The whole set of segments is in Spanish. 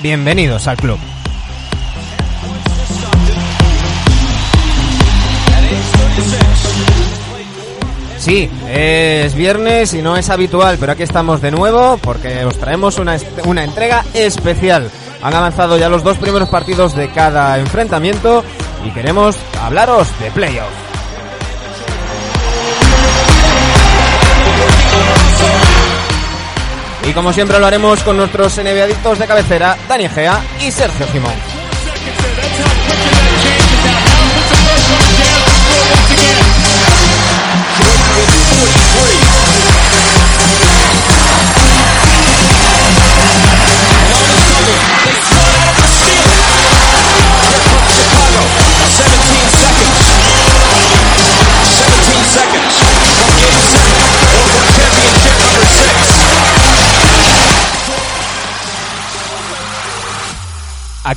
Bienvenidos al club. Sí, es viernes y no es habitual, pero aquí estamos de nuevo porque os traemos una, una entrega especial. Han avanzado ya los dos primeros partidos de cada enfrentamiento y queremos hablaros de playoffs. Y como siempre lo haremos con nuestros NBA de cabecera, Dani Egea y Sergio Simón.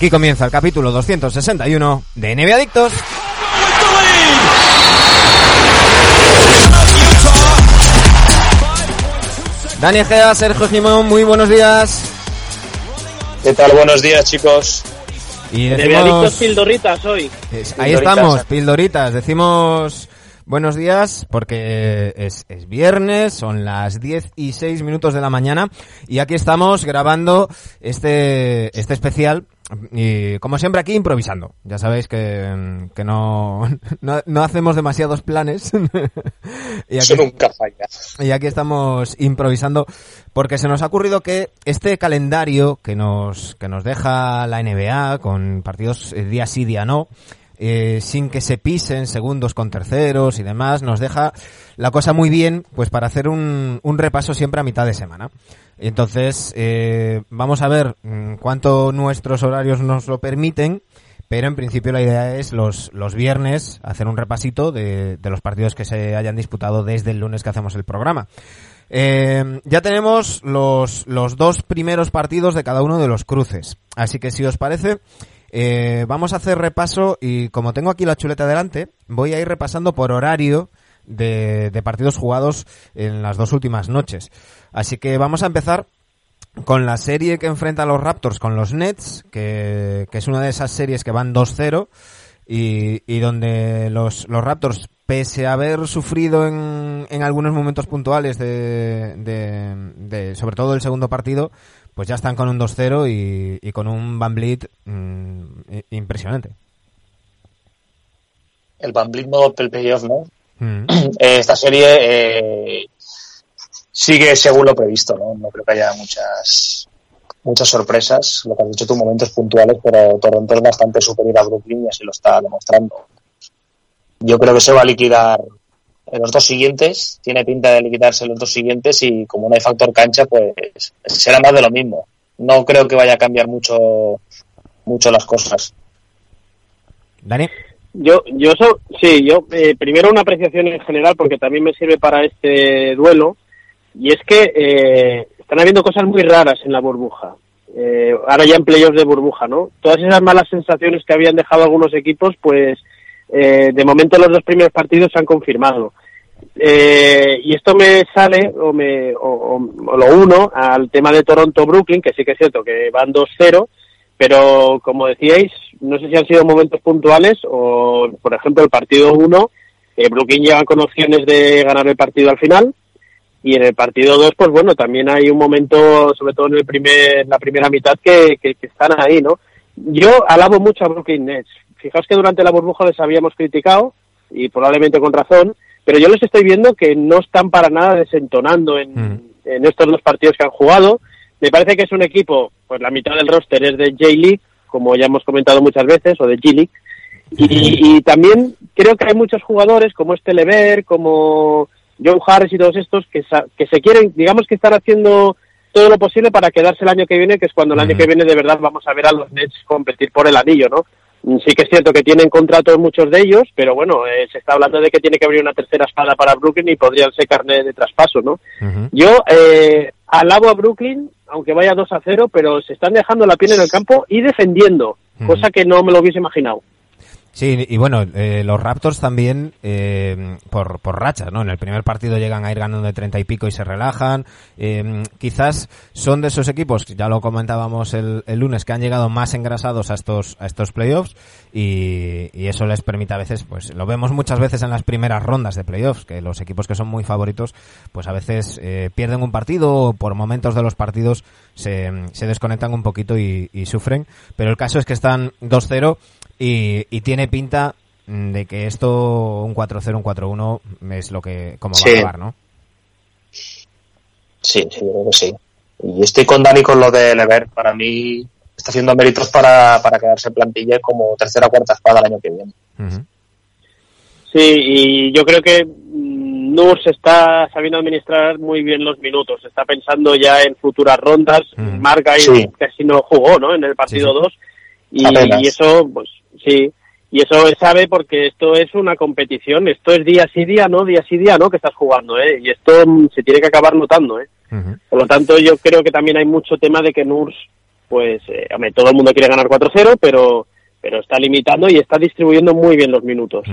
Aquí comienza el capítulo 261 de NBA Adictos. Dani Egea, Sergio Simón, muy buenos días. ¿Qué tal? Buenos días, chicos. Y decimos... pildoritas hoy. Ahí estamos, pildoritas. Decimos buenos días porque es, es, viernes, son las 10 y 6 minutos de la mañana y aquí estamos grabando este, este especial y como siempre aquí improvisando. Ya sabéis que, que no, no, no, hacemos demasiados planes. y aquí, Eso nunca falla. Y aquí estamos improvisando porque se nos ha ocurrido que este calendario que nos, que nos deja la NBA con partidos día sí, día no, eh, sin que se pisen segundos con terceros y demás, nos deja la cosa muy bien pues para hacer un, un repaso siempre a mitad de semana. Entonces, eh, vamos a ver mm, cuánto nuestros horarios nos lo permiten, pero en principio la idea es los, los viernes hacer un repasito de, de los partidos que se hayan disputado desde el lunes que hacemos el programa. Eh, ya tenemos los, los dos primeros partidos de cada uno de los cruces. Así que si os parece, eh, vamos a hacer repaso y como tengo aquí la chuleta delante, voy a ir repasando por horario de, de partidos jugados en las dos últimas noches. Así que vamos a empezar con la serie que enfrenta a los Raptors con los Nets, que, que es una de esas series que van 2-0 y, y, donde los, Raptors, pese a haber sufrido en, en algunos momentos puntuales de, sobre todo el segundo partido, pues ya están con un 2-0 y, y, con un Van Vliet mmm, impresionante. El Van Vliet modo playoff, ¿no? Mm. Esta serie eh, sigue según lo previsto, ¿no? No creo que haya muchas muchas sorpresas. Lo que has dicho tú, momentos puntuales, pero Toronto es bastante superior a Brooklyn y así lo está demostrando. Yo creo que se va a liquidar los dos siguientes, tiene pinta de liquidarse en los dos siguientes y como no hay factor cancha, pues será más de lo mismo. No creo que vaya a cambiar mucho mucho las cosas. Dani. Yo, yo so, sí, yo eh, primero una apreciación en general porque también me sirve para este duelo y es que eh, están habiendo cosas muy raras en la burbuja. Eh, ahora ya en playoffs de burbuja, ¿no? Todas esas malas sensaciones que habían dejado algunos equipos, pues eh, de momento los dos primeros partidos se han confirmado. Eh, y esto me sale o, me, o, o, lo uno al tema de Toronto-Brooklyn, que sí que es cierto que van 2-0, pero como decíais, no sé si han sido momentos puntuales o, por ejemplo, el partido 1, eh, Brooklyn llega con opciones de ganar el partido al final, y en el partido 2, pues bueno, también hay un momento, sobre todo en el primer, la primera mitad, que, que, que están ahí, ¿no? Yo alabo mucho a Brooklyn Nets. Fijaos que durante la burbuja les habíamos criticado, y probablemente con razón, pero yo les estoy viendo que no están para nada desentonando en, mm. en estos dos partidos que han jugado. Me parece que es un equipo, pues la mitad del roster es de J-League, como ya hemos comentado muchas veces, o de G-League, Y, también creo que hay muchos jugadores como este Lever, como Joe Harris y todos estos que, que se quieren, digamos que están haciendo todo lo posible para quedarse el año que viene, que es cuando el año que viene de verdad vamos a ver a los Nets competir por el anillo, ¿no? Mm, sí que es cierto que tienen contratos muchos de ellos, pero bueno, eh, se está hablando de que tiene que abrir una tercera espada para Brooklyn y podrían ser carne de traspaso, ¿no? Yo eh, alabo a Brooklyn, aunque vaya 2 a 0, pero se están dejando la piel en el campo y defendiendo, cosa que no me lo hubiese imaginado. Sí, y bueno, eh, los Raptors también eh, por, por rachas, ¿no? En el primer partido llegan a ir ganando de treinta y pico y se relajan. Eh, quizás son de esos equipos, ya lo comentábamos el, el, lunes, que han llegado más engrasados a estos, a estos playoffs y, y, eso les permite a veces, pues lo vemos muchas veces en las primeras rondas de playoffs, que los equipos que son muy favoritos, pues a veces eh, pierden un partido o por momentos de los partidos se, se desconectan un poquito y, y sufren. Pero el caso es que están 2-0 y, tiene pinta de que esto, un 4-0, un 4-1, es lo que, como va a acabar, ¿no? Sí, sí, creo que sí. Y estoy con Dani con lo de Lever. Para mí está haciendo méritos para, para quedarse en plantilla como tercera o cuarta espada el año que viene. Sí, y yo creo que mm, Nurs está sabiendo administrar muy bien los minutos. Está pensando ya en futuras rondas. Marca y casi no jugó, ¿no? En el partido 2. y, y, eso, pues, Sí, y eso sabe porque esto es una competición, esto es día sí día no, día sí día no que estás jugando, ¿eh? Y esto mm, se tiene que acabar notando, ¿eh? Por lo tanto, yo creo que también hay mucho tema de que Nurs, pues, eh, todo el mundo quiere ganar 4-0, pero, pero está limitando y está distribuyendo muy bien los minutos.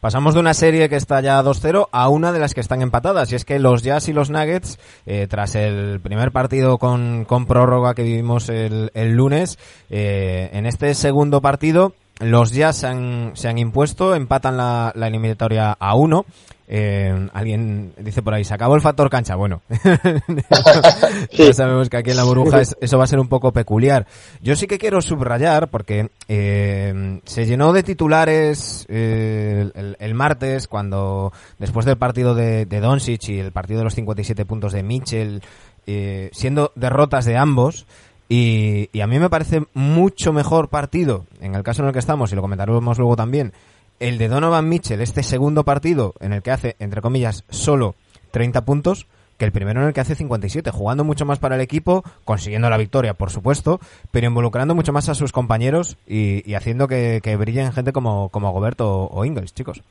Pasamos de una serie que está ya 2-0 a una de las que están empatadas. Y es que los Jazz y los Nuggets, eh, tras el primer partido con, con prórroga que vivimos el, el lunes, eh, en este segundo partido los Jazz se han, se han impuesto, empatan la, la eliminatoria a uno. Eh, alguien dice por ahí, se acabó el factor cancha. Bueno, ya sabemos que aquí en la burbuja eso va a ser un poco peculiar. Yo sí que quiero subrayar, porque eh, se llenó de titulares eh, el, martes, cuando después del partido de, de Doncic y el partido de los 57 puntos de Mitchell, eh, siendo derrotas de ambos, y, a mí me parece mucho mejor partido, en el caso en el que estamos, y lo comentaremos luego también, el de Donovan Mitchell, este segundo partido en el que hace, entre comillas, solo 30 puntos, que el primero en el que hace 57, jugando mucho más para el equipo, consiguiendo la victoria, por supuesto, pero involucrando mucho más a sus compañeros y, y haciendo que, que, brillen gente como, como Goberto o, o Ingles, chicos.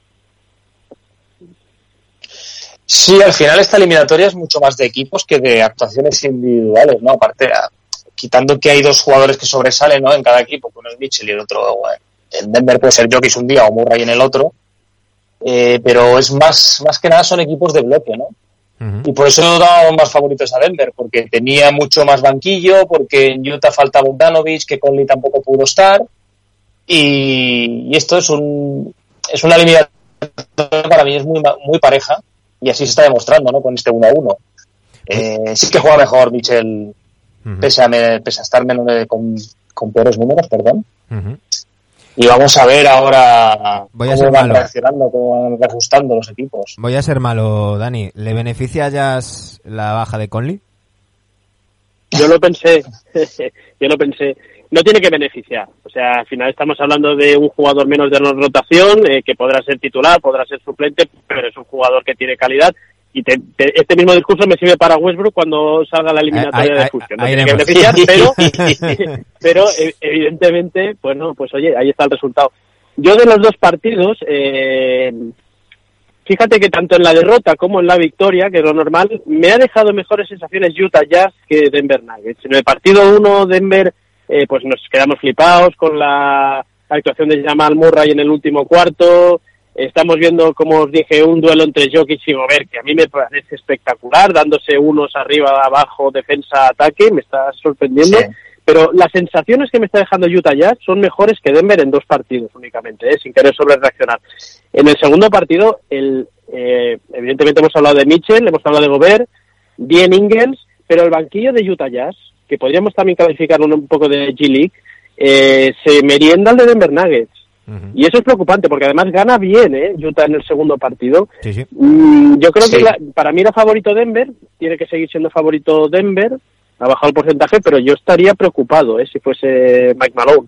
Sí, al final esta eliminatoria es mucho más de equipos que de actuaciones individuales, ¿no? Aparte, quitando que hay dos jugadores que sobresalen ¿no? en cada equipo, uno es Mitchell y el otro, en Denver puede ser Jokic un día o Murray en el otro, eh, pero es más, más que nada son equipos de bloque, ¿no? Y por eso dado más favoritos a Denver, porque tenía mucho más banquillo, porque en Utah falta Bogdanovich, que Conley tampoco pudo estar, y, y esto es un es una eliminación para mí es muy, muy pareja, y así se está demostrando, ¿no? Con este 1-1. Eh, sí que juega mejor Pese, a pese, a estar menos con, con, peores números, perdón. Y vamos a ver ahora Voy a cómo van malo. reaccionando, cómo van reajustando los equipos. Voy a ser malo, Dani. ¿Le beneficia ya la baja de Conley? Yo lo pensé, yo lo pensé. No tiene que beneficiar. O sea, al final estamos hablando de un jugador menos de rotación, eh, que podrá ser titular, podrá ser suplente, pero es un jugador que tiene calidad y te, te, este mismo discurso me sirve para Westbrook cuando salga la eliminatoria de fusión. No tiene que beneficiar, pero, pero evidentemente, bueno, pues oye, ahí está el resultado. Yo de los dos partidos, eh, fíjate que tanto en la derrota como en la victoria, que es lo normal, me ha dejado mejores sensaciones Utah Jazz que Denver Nuggets. En el partido 1, Denver, eh, pues nos quedamos flipados con la actuación de Jamal Murray en el último cuarto, Estamos viendo, como os dije, un duelo entre Jokic y Gobert, que a mí me parece espectacular, dándose unos arriba, abajo, defensa, ataque, me está sorprendiendo. Sí. Pero las sensaciones que me está dejando Utah Jazz son mejores que Denver en dos partidos únicamente, ¿eh? sin querer sobre reaccionar. En el segundo partido, el, eh, evidentemente hemos hablado de Mitchell, hemos hablado de Gobert, bien Ingles, pero el banquillo de Utah Jazz, que podríamos también calificar un, poco de G-League, eh, se merienda al de Denver Nuggets. Y eso es preocupante porque además gana bien, ¿eh? Utah en el segundo partido. Sí, sí. Mm, yo creo sí. que la, para mí era favorito Denver, tiene que seguir siendo favorito Denver, ha bajado el porcentaje, pero yo estaría preocupado, ¿eh? Si fuese Mike Malone.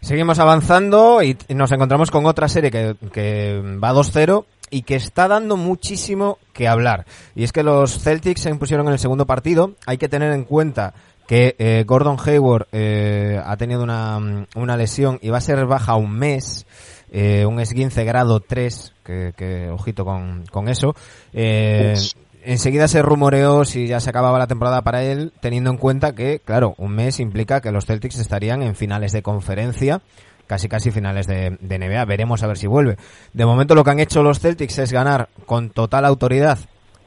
Seguimos avanzando y nos encontramos con otra serie que, que va 2-0 y que está dando muchísimo que hablar. Y es que los Celtics se impusieron en el segundo partido. Hay que tener en cuenta que eh, Gordon Hayward eh, ha tenido una, una, lesión y va a ser baja un mes, eh, un esguince grado 3, que, que ojito con, con eso. Eh, enseguida se rumoreó si ya se acababa la temporada para él, teniendo en cuenta que, claro, un mes implica que los Celtics estarían en finales de conferencia, casi casi finales de, de NBA. Veremos a ver si vuelve. De momento lo que han hecho los Celtics es ganar con total autoridad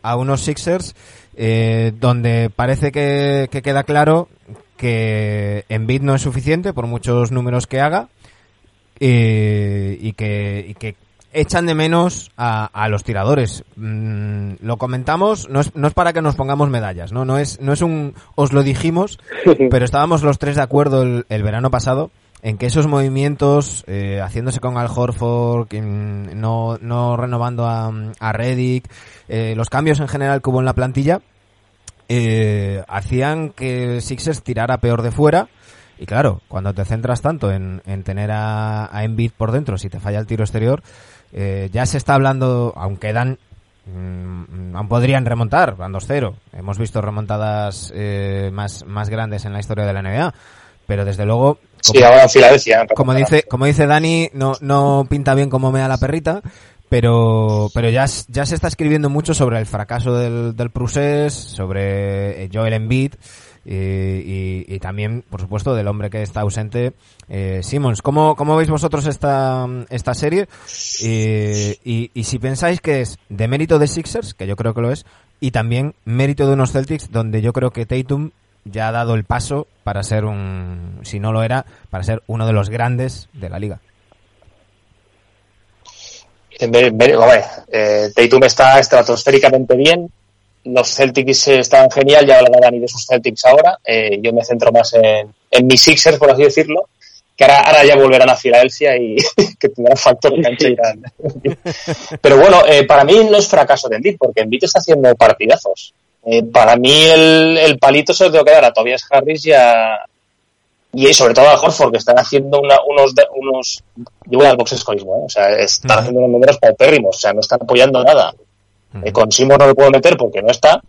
a unos Sixers eh, donde parece que, que, queda claro que Embiid no es suficiente por muchos números que haga eh, y, que, y que echan de menos a, a los tiradores. Mm, lo comentamos, no es, no es para que nos pongamos medallas, ¿no? No es, no es un, os lo dijimos, pero estábamos los tres de acuerdo el, el verano pasado en que esos movimientos, eh, haciéndose con Al Horford, no, no renovando a, a Reddick, eh, los cambios en general que hubo en la plantilla, eh, hacían que Sixers tirara peor de fuera. Y claro, cuando te centras tanto en, en tener a, a Embiid por dentro, si te falla el tiro exterior, eh, ya se está hablando, aunque dan mmm, aún podrían remontar, van 2-0. Hemos visto remontadas eh, más, más grandes en la historia de la NBA, pero desde luego como, sí, ahora en Filadelfia. Como dice, como dice Dani, no, no pinta bien como me da la perrita, pero, pero ya, ya se está escribiendo mucho sobre el fracaso del, del Prusés, sobre Joel Embiid, y, y, y, también, por supuesto, del hombre que está ausente, eh, Simmons. ¿Cómo, ¿Cómo veis vosotros esta, esta serie? Y, y si pensáis que es de mérito de Sixers, que yo creo que lo es, y también mérito de unos Celtics, donde yo creo que Tatum ya ha dado el paso para ser un, si no lo era, para ser uno de los grandes de la liga. Eh, Tatum está estratosféricamente bien, los Celtics están genial, ya hablará Dani de sus Celtics ahora, eh, yo me centro más en, en, mis Sixers, por así decirlo, que ahora, ahora ya volverán a Filadelfia y que tendrán factor cancha. Pero bueno, eh, para mí no es fracaso de Embiid, porque Embiid está haciendo partidazos. Eh, para mí el, el, palito se lo tengo que dar a Tobias Harris y a, y sobre todo a Horford, que están haciendo una, unos, unos, yo voy al boxescoismo, ¿eh? o sea, están uh -huh. haciendo unos números paupérrimos, o sea, no están apoyando nada. Uh -huh. eh, con Simon no lo puedo meter porque no está,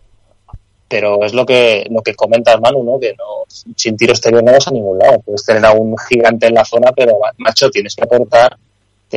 pero es lo que, lo que comenta Manu, ¿no? Que no, sin tiro exterior no vas a ningún lado. Puedes tener a un gigante en la zona, pero macho, tienes que aportar,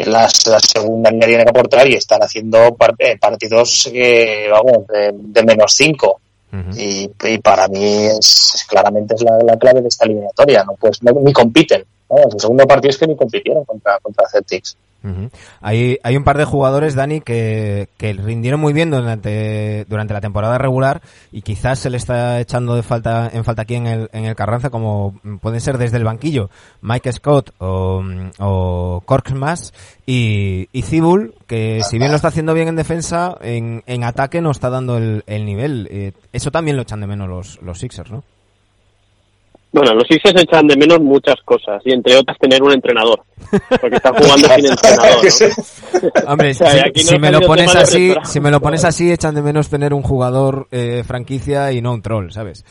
la, la segunda línea tiene que aportar y están haciendo partidos que, vamos, de, de menos cinco. Uh -huh. y, y, para mí es, es claramente es la, la, clave de esta eliminatoria, no pues no, ni compiten. ¿no? El segundo partido es que ni compitieron contra, contra Celtics. Uh hay, hay un par de jugadores, Dani, que, que rindieron muy bien durante, durante la temporada regular y quizás se le está echando de falta, en falta aquí en el, en el Carranza, como pueden ser desde el banquillo Mike Scott o, o Korkmaz y, y Cibul, que si bien lo está haciendo bien en defensa, en, en ataque no está dando el, el nivel. Eh, eso también lo echan de menos los, los Sixers, ¿no? Bueno, los Sixers echan de menos muchas cosas, y entre otras tener un entrenador, porque están jugando sin entrenador, ¿no? Hombre, o sea, si, si, me lo pones así, si me lo pones así, echan de menos tener un jugador eh, franquicia y no un troll, ¿sabes?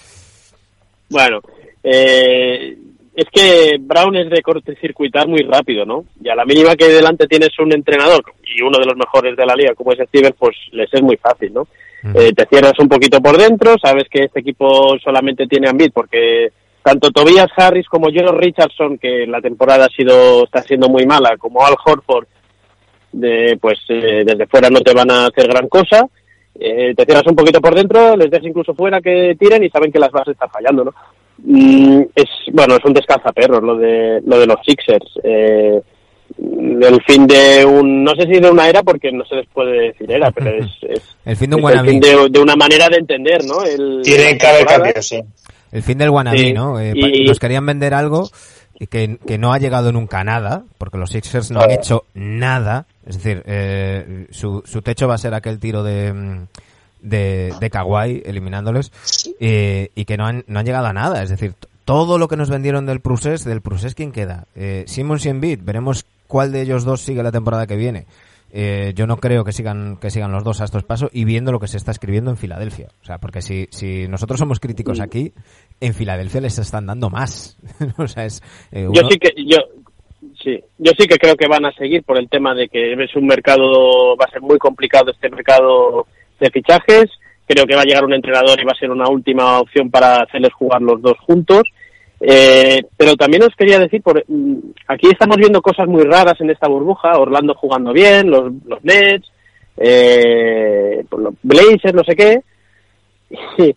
Bueno, eh, es que Brown es de cortocircuitar muy rápido, ¿no? Y a la mínima que delante tienes un entrenador, y uno de los mejores de la liga, como es Steven, pues les es muy fácil, ¿no? Uh -huh. eh, te cierras un poquito por dentro, sabes que este equipo solamente tiene a porque tanto Tobias Harris como Joe Richardson, que la temporada ha sido, está siendo muy mala, como Al Horford, de, pues eh, desde fuera no te van a hacer gran cosa. Eh, te cierras un poquito por dentro, les dejas incluso fuera que tiren y saben que las bases están fallando, ¿no? Mm, es, bueno, es un descansaperros lo de, lo de los Sixers. Eh, el fin de un, no sé si de una era porque no se les puede decir era, pero es, es el fin de un es el fin de, de, una manera de entender, ¿no? El, Tienen que haber cambios, sí el fin del wannabe, sí. ¿no? Eh, y... Nos querían vender algo que, que no ha llegado nunca a nada, porque los Sixers no han hecho nada. Es decir, eh, su, su techo va a ser aquel tiro de, de, de Kawhi eliminándoles eh, y que no han, no han llegado a nada. Es decir, todo lo que nos vendieron del Prusés, del Prusés, ¿quién queda? Eh, Simmons y Embiid, veremos cuál de ellos dos sigue la temporada que viene. Eh, yo no creo que sigan que sigan los dos a estos pasos y viendo lo que se está escribiendo en Filadelfia. O sea, porque si, si nosotros somos críticos aquí, en Filadelfia les están dando más. o sea, es, eh, uno... Yo sí que, yo, Sí, yo sí que creo que van a seguir por el tema de que es un mercado, va a ser muy complicado este mercado de fichajes. Creo que va a llegar un entrenador y va a ser una última opción para hacerles jugar los dos juntos. Eh, pero también os quería decir, por, mm, aquí estamos viendo cosas muy raras en esta burbuja, Orlando jugando bien, los, los Nets, eh, los Blazers, no sé qué,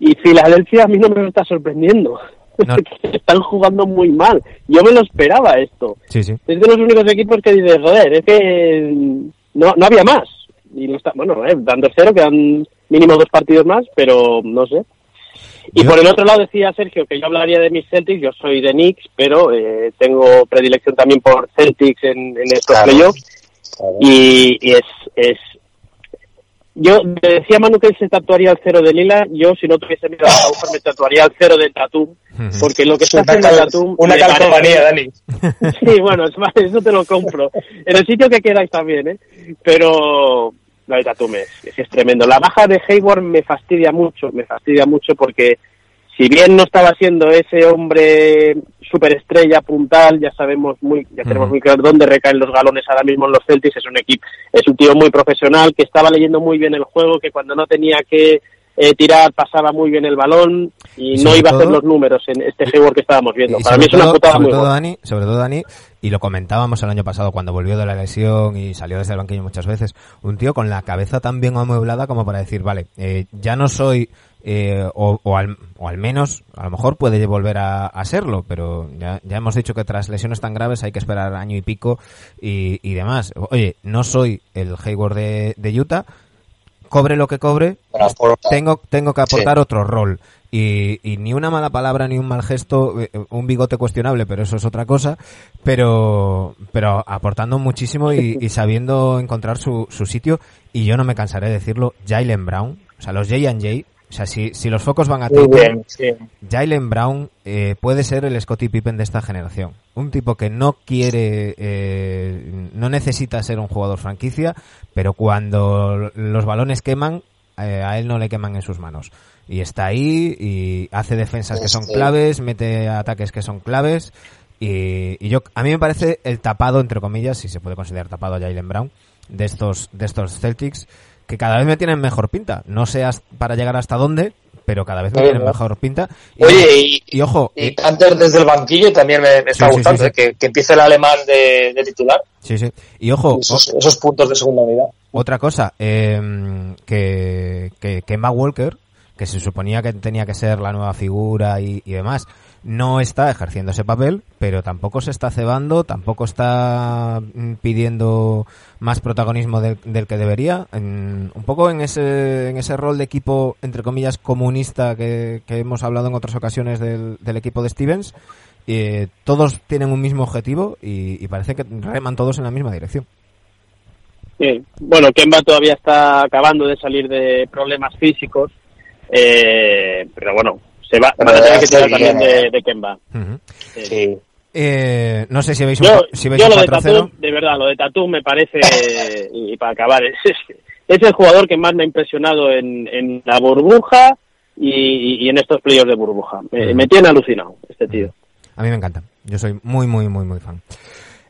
y, Filadelfia a mí no me está sorprendiendo. Están jugando muy mal. Yo me lo esperaba esto. Sí, sí. Es de los únicos equipos que dices, joder, es que no, no había más. Y no está, bueno, eh, dando cero, quedan mínimo dos partidos más, pero no sé. Y por el otro lado decía Sergio que yo hablaría de mis Celtics, yo soy de Knicks, pero eh, tengo predilección también por Celtics en, estos playoffs. Y, es, es... Yo decía Manu que se tatuaría al cero de Lila, yo si no tuviese miedo a la me tatuaría al cero de Tatum, porque lo que está haciendo Tatum... Una calcomanía, Dani. Sí, bueno, es más, eso te lo compro. En el sitio que queráis también, ¿eh? Pero la de Tatum es, es, tremendo. La baja de Hayward me fastidia mucho, me fastidia mucho porque si bien no estaba siendo ese hombre superestrella, puntal, ya sabemos muy, ya tenemos muy claro dónde recaen los galones ahora mismo en los Celtics, es un equipo, es un tío muy profesional, que estaba leyendo muy bien el juego, que cuando no tenía que eh, tirar pasaba muy bien el balón y, no iba a hacer los números en este Hayward que estábamos viendo. Para mí es una putada sobre muy todo Dani, sobre todo Dani, y lo comentábamos el año pasado cuando volvió de la lesión y salió desde el banquillo muchas veces, un tío con la cabeza tan bien amueblada como para decir, vale, eh, ya no soy eh, o, o, al, o, al, menos, a lo mejor puede volver a, a serlo, pero ya, ya, hemos dicho que tras lesiones tan graves hay que esperar año y pico y, y demás. Oye, no soy el Hayward de, de Utah, cobre lo que cobre, tengo, tengo que aportar otro rol. Y, y, ni una mala palabra ni un mal gesto, eh, un bigote cuestionable, pero eso es otra cosa, pero, pero aportando muchísimo y, y sabiendo encontrar su, su sitio, y yo no me cansaré de decirlo, Jalen Brown, o sea, los J&J o sea, si, si los focos van a Tatum, sí. Jalen Brown eh, puede ser el Scottie Pippen de esta generación. Un tipo que no quiere, eh, no necesita ser un jugador franquicia, pero cuando los balones queman, eh, a él no le queman en sus manos. Y está ahí y hace defensas que son claves, mete ataques que son claves. Y, y, yo, a mí me parece el tapado, entre comillas, si se puede considerar tapado a Jalen Brown, de estos, de estos Celtics que cada vez me tienen mejor pinta. No sé para llegar hasta dónde, pero cada vez me tienen mejor pinta. Y, Oye, y, ojo. Y antes desde el banquillo también me, está gustando, que, que, empiece el alemán de, de, titular. Sí, sí. Y ojo. Esos, esos puntos de segunda unidad. Otra cosa, eh, que, que, que Walker, que se suponía que tenía que ser la nueva figura y, y demás, no está ejerciendo ese papel, pero tampoco se está cebando, tampoco está mm, pidiendo más protagonismo del, del que debería. En, un poco en ese, en ese rol de equipo, entre comillas, comunista que, que hemos hablado en otras ocasiones del, del equipo de Stevens. Eh, todos tienen un mismo objetivo y, parece que reman todos en la misma dirección. Sí. Bueno, Kemba todavía está acabando de salir de problemas físicos, eh, pero bueno, se va, van a tener que tirar también de, de Kemba. Uh -huh. sí. Eh, no sé si veis un, yo, si veis yo un lo de Tatum, de verdad, lo de Tatum me parece, y para acabar, es, es, el jugador que más me ha impresionado en, en la burbuja y, y, en estos playoffs de burbuja. Me, me, tiene alucinado este tío. A mí me encanta. Yo soy muy, muy, muy, muy fan.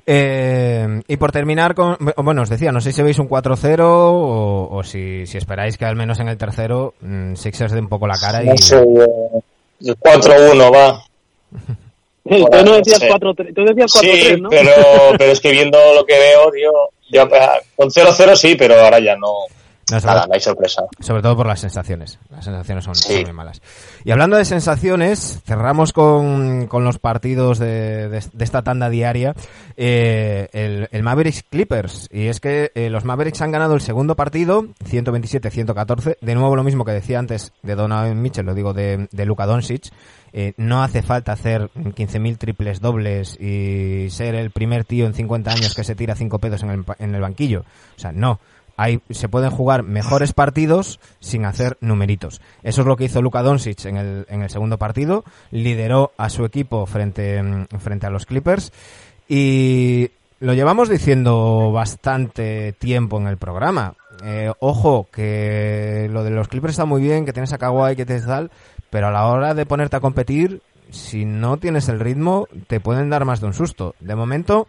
Eh, y por terminar con, bueno, os decía, no sé si veis un 4-0 o, o si, si, esperáis que al menos en el tercero mmm, Sixers dé un poco la cara y... No sé, eh, 4-1 va. Sí, tú no decías 4-3, tú decías 4-3, sí, ¿no? pero, pero es que viendo lo que veo, tío, yo, con 0-0 sí, pero ahora ya no... No, sobre, Nada, no hay sorpresa. Sobre todo por las sensaciones. Las sensaciones son, sí. son muy malas. Y hablando de sensaciones, cerramos con, con los partidos de, de, de, esta tanda diaria. Eh, el, el, Mavericks Clippers. Y es que eh, los Mavericks han ganado el segundo partido, 127-114. De nuevo lo mismo que decía antes de Donovan Mitchell, lo digo de, de Luka Doncic. Eh, no hace falta hacer 15.000 triples dobles y ser el primer tío en 50 años que se tira cinco pedos en el, en el banquillo. O sea, no se pueden jugar mejores partidos sin hacer numeritos. Eso es lo que hizo Luka Doncic en el, en el segundo partido. Lideró a su equipo frente, frente a los Clippers. Y lo llevamos diciendo bastante tiempo en el programa. Eh, ojo, que lo de los Clippers está muy bien, que tienes a Kawhi, que tienes tal, pero a la hora de ponerte a competir, si no tienes el ritmo, te pueden dar más de un susto. De momento,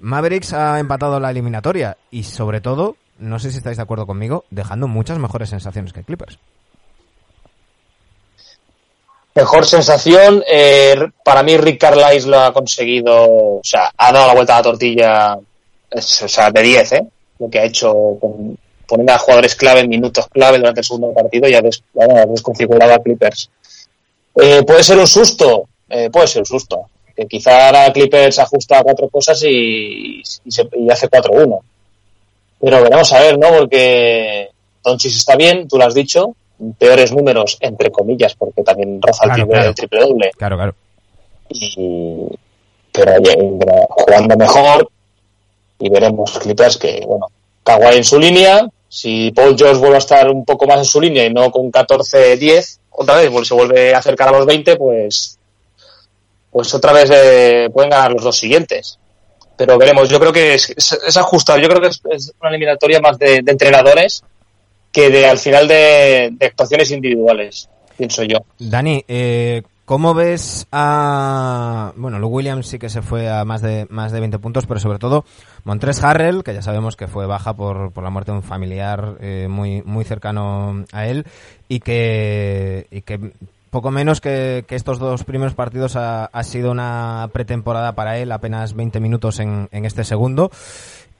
Mavericks ha empatado la eliminatoria y sobre todo, no sé si estáis de acuerdo conmigo, dejando muchas mejores sensaciones que Clippers. Mejor sensación, eh, para mí Rick Carlisle lo ha conseguido, o sea, ha dado la vuelta a la tortilla, sea, de 10, ¿eh? Lo que ha hecho con, poniendo a jugadores clave minutos clave durante el segundo partido y ha, desconfigurado a Clippers. Eh, ¿Puede ser un susto? Eh, puede ser un susto. Que quizá Clippers ajusta a cuatro cosas y, y, hace 4-1. Pero veremos a ver, ¿no? Porque Doncic está bien, tú lo has dicho, peores números, entre comillas, porque también roza el, triple, doble. Claro, claro. Y, pero jugando mejor y veremos Clippers que, bueno, Kawhi en su línea, si Paul George vuelve a estar un poco más en su línea y no con 14-10, otra vez pues, se vuelve a acercar a los 20, pues, pues otra vez eh, pueden ganar los dos siguientes. Pero veremos, yo creo que es, ajustado, yo creo que es, una eliminatoria más de entrenadores que de al final de, actuaciones individuales, pienso yo. Dani, eh, ¿cómo ves a... Bueno, Lou Williams sí que se fue a más de, más de 20 puntos, pero sobre todo Montres Harrell, que ya sabemos que fue baja por, por la muerte de un familiar eh, muy, muy cercano a él, y que poco menos que, que, estos dos primeros partidos ha, sido una pretemporada para él, apenas 20 minutos en, este segundo.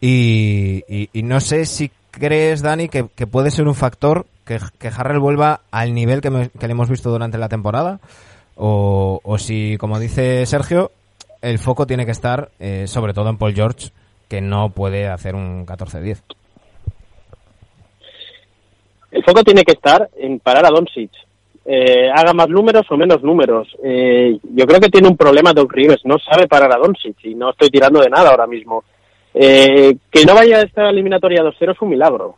Y, no sé si crees, Dani, que, puede ser un factor que, que Harrell vuelva al nivel que, le hemos visto durante la temporada? O, o, si, como dice Sergio, el foco tiene que estar eh, sobre todo en Paul George, que no puede hacer un 14-10. El foco tiene que estar en parar a Doncic. Eh, haga más números o menos números. Eh, yo creo que tiene un problema Doc Rivers, no sabe parar a Doncic y no estoy tirando de nada ahora mismo. Eh, que no vaya a estar eliminatoria 2-0 es un milagro.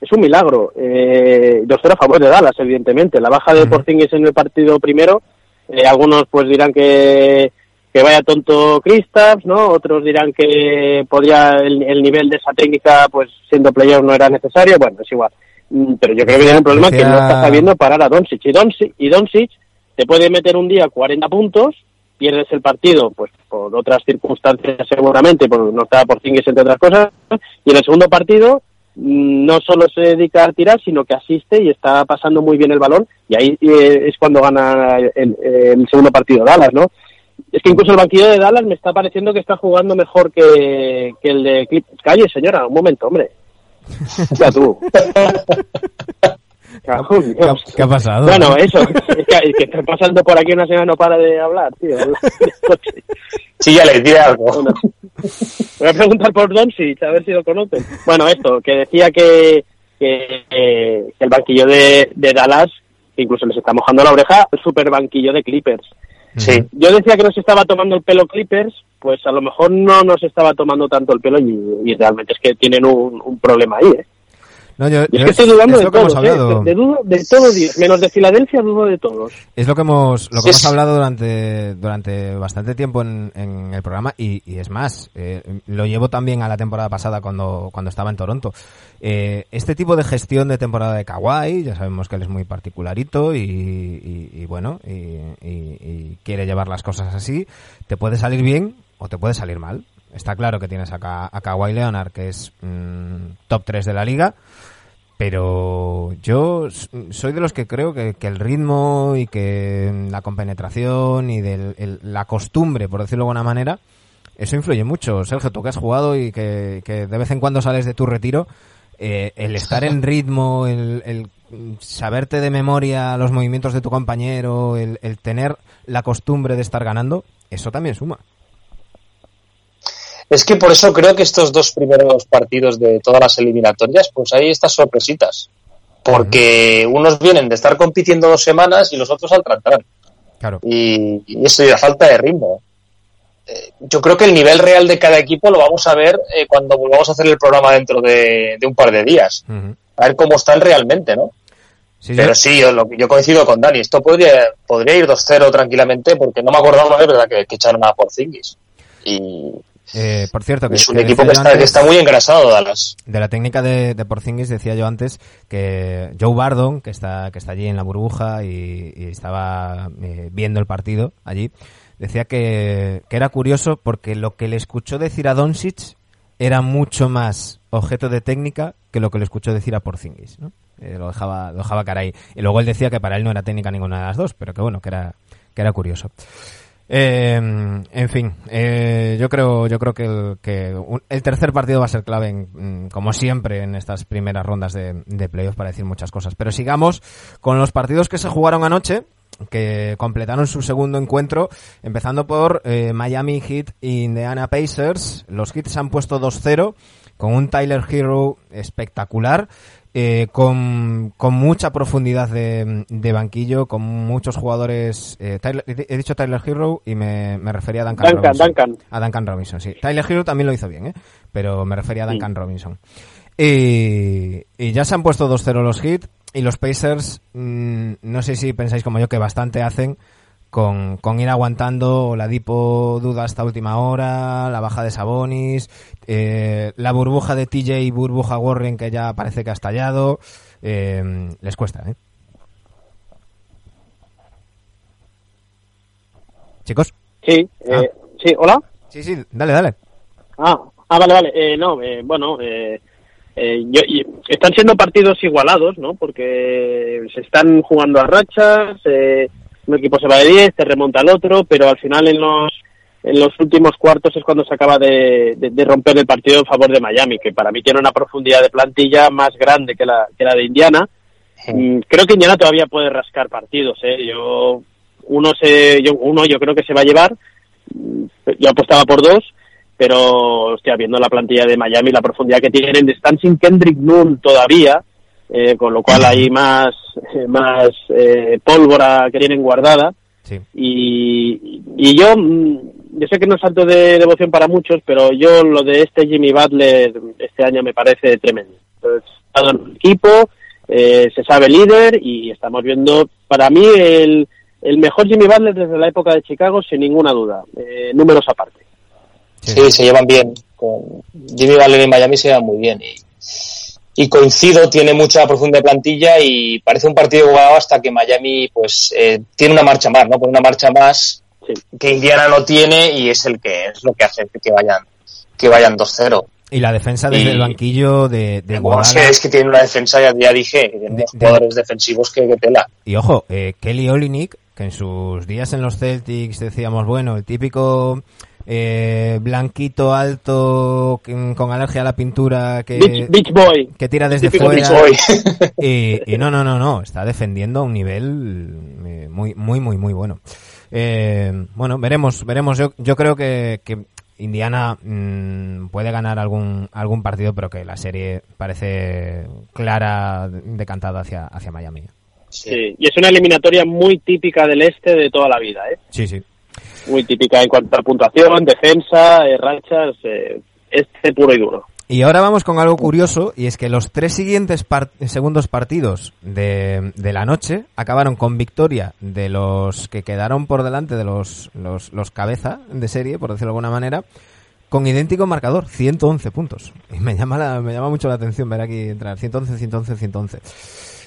Es un milagro. Eh, 2-0 a favor de Dallas, evidentemente. La baja de Porzingis en el partido primero, eh, algunos pues dirán que, que vaya tonto Kristaps, ¿no? Otros dirán que podría el, nivel de esa técnica, pues siendo player no era necesario. Bueno, es igual. Mm, pero yo creo que tiene un problema que no está sabiendo parar a Doncic. Y Doncic, y Doncic te puede meter un día 40 puntos pierdes el partido, pues por otras circunstancias seguramente, por no estaba por Zingues entre otras cosas, y en el segundo partido mm, no solo se dedica a tirar, sino que asiste y está pasando muy bien el balón, y ahí eh, es cuando gana el, el segundo partido Dallas, ¿no? Es que incluso el banquillo de Dallas me está pareciendo que está jugando mejor que, que el de Clip. Calle, señora, un momento, hombre. O tú. ¿Qué, ha, pasado? Bueno, eso, es que, que está pasando por aquí una señora no para de hablar, tío. sí, ya les diré algo. voy a preguntar por Doncic, a ver si lo conocen. Bueno, esto, que decía que, que, el banquillo de, de Dallas, incluso les está mojando la oreja, el super banquillo de Clippers. Sí. Yo decía que no se estaba tomando el pelo Clippers, pues a lo mejor no nos estaba tomando tanto el pelo y, y realmente es que tienen un, un problema ahí, ¿eh? No, yo, es que estoy dudando de todos, ¿eh? de, dudo de todos, menos de Filadelfia dudo de todos. Es lo que hemos, lo que hemos hablado durante, durante bastante tiempo en, en el programa y, y es más, eh, lo llevo también a la temporada pasada cuando, cuando estaba en Toronto. Eh, este tipo de gestión de temporada de Kawhi, ya sabemos que él es muy particularito y, y, y bueno, y, quiere llevar las cosas así, te puede salir bien o te puede salir mal. Está claro que tienes a, a Kawhi Leonard, que es mm, top 3 de la liga, pero yo soy de los que creo que, el ritmo y que la compenetración y de la costumbre, por decirlo de alguna manera, eso influye mucho. Sergio, tú que has jugado y que, de vez en cuando sales de tu retiro, eh, el estar en ritmo, el, el, saberte de memoria los movimientos de tu compañero, el tener la costumbre de estar ganando, eso también suma. Es que por eso creo que estos dos primeros partidos de todas las eliminatorias, pues hay estas sorpresitas. Porque unos vienen de estar compitiendo dos semanas y los otros al tratar. Claro. Y, eso y la falta de ritmo. Eh, yo creo que el nivel real de cada equipo lo vamos a ver eh, cuando volvamos a hacer el programa dentro de, un par de días. A ver cómo están realmente, ¿no? Pero sí, yo, lo, yo coincido con Dani. Esto podría, podría ir 2-0 tranquilamente porque no me acordaba de verdad que, que echaron a Porzingis. Y, Eh, por cierto, que es un equipo que está, muy engrasado, Dallas. De la técnica de, de, Porzingis decía yo antes que Joe Bardon, que está, que está allí en la burbuja y, estaba eh, viendo el partido allí, decía que, que, era curioso porque lo que le escuchó decir a Doncic era mucho más objeto de técnica que lo que le escuchó decir a Porzingis, ¿no? Eh, lo dejaba, lo dejaba cara ahí. Y luego él decía que para él no era técnica ninguna de las dos, pero que bueno, que era, que era curioso. Eh, en fin, eh, yo creo, yo creo que, el, que el tercer partido va a ser clave, en, mm, como siempre, en estas primeras rondas de, de playoffs para decir muchas cosas. Pero sigamos con los partidos que se jugaron anoche, que completaron su segundo encuentro, empezando por eh, Miami Heat y Indiana Pacers. Los Heat se han puesto 2-0 con un Tyler Hero espectacular eh, con, con, mucha profundidad de, de, banquillo, con muchos jugadores. Eh, he dicho Tyler Hero y me, me refería a Duncan, Robinson. A Duncan Robinson, sí. Tyler Hero también lo hizo bien, ¿eh? pero me refería a Duncan Robinson. Y, y, ya se han puesto 2-0 los Heat y los Pacers, mmm, no sé si pensáis como yo que bastante hacen con, con ir aguantando la Dipo duda hasta última hora, la baja de Sabonis, eh, la burbuja de TJ y burbuja Warren que ya parece que ha estallado. Eh, les cuesta, ¿eh? Chicos. Sí, ah. eh, sí, hola. Sí, sí, dale, dale. Ah, ah vale, vale. Eh, no, eh, bueno, eh, eh, yo, están siendo partidos igualados, ¿no? Porque se están jugando a rachas, eh, un equipo se va de 10, te remonta al otro, pero al final en los en los últimos cuartos es cuando se acaba de, de, romper el partido en favor de Miami, que para mí tiene una profundidad de plantilla más grande que la, que la de Indiana. Mm, creo que Indiana todavía puede rascar partidos, ¿eh? Yo, uno, se, yo, uno yo creo que se va a llevar, mm, yo apostaba por dos, pero, hostia, viendo la plantilla de Miami, la profundidad que tienen, están sin Kendrick Nunn todavía, eh, con lo cual hay más, más eh, pólvora que tienen guardada. Y, y yo, mm, yo sé que no es alto de devoción para muchos, pero yo lo de este Jimmy Butler este año me parece tremendo. Está en el equipo, eh, se sabe líder y estamos viendo, para mí, el, el mejor Jimmy Butler desde la época de Chicago, sin ninguna duda. Eh, números aparte. Sí, se llevan bien. Con Jimmy Butler en Miami se llevan muy bien. Y y coincido, tiene mucha profunda plantilla y parece un partido jugado hasta que Miami pues eh, tiene una marcha más, ¿no? Por una marcha más que Indiana no tiene y es el que es lo que hace que vayan que vayan 2-0. Y la defensa desde el banquillo de, de es que tiene una defensa, ya, ya dije, tiene jugadores defensivos que, que, tela. Y ojo, eh, Kelly Olinik, que en sus días en los Celtics decíamos, bueno, el típico eh, blanquito, alto, con alergia a la pintura, que, beach, boy. que tira desde fuera. Y, y, no, no, no, no, está defendiendo a un nivel eh, muy, muy, muy, muy bueno. Eh, bueno, veremos, veremos. Yo, yo creo que, que Indiana mmm, puede ganar algún, algún partido, pero que la serie parece clara, decantada hacia, hacia Miami. Sí, y es una eliminatoria muy típica del este de toda la vida, ¿eh? Sí, sí muy típica en cuanto a puntuación, defensa, eh, rachas, eh, este puro y duro. Y ahora vamos con algo curioso, y es que los tres siguientes segundos partidos de, de, la noche acabaron con victoria de los que quedaron por delante de los, los, los cabeza de serie, por decirlo de alguna manera, con idéntico marcador, 111 puntos. Y me llama, la, me llama mucho la atención ver aquí entrar 111, 111, 111.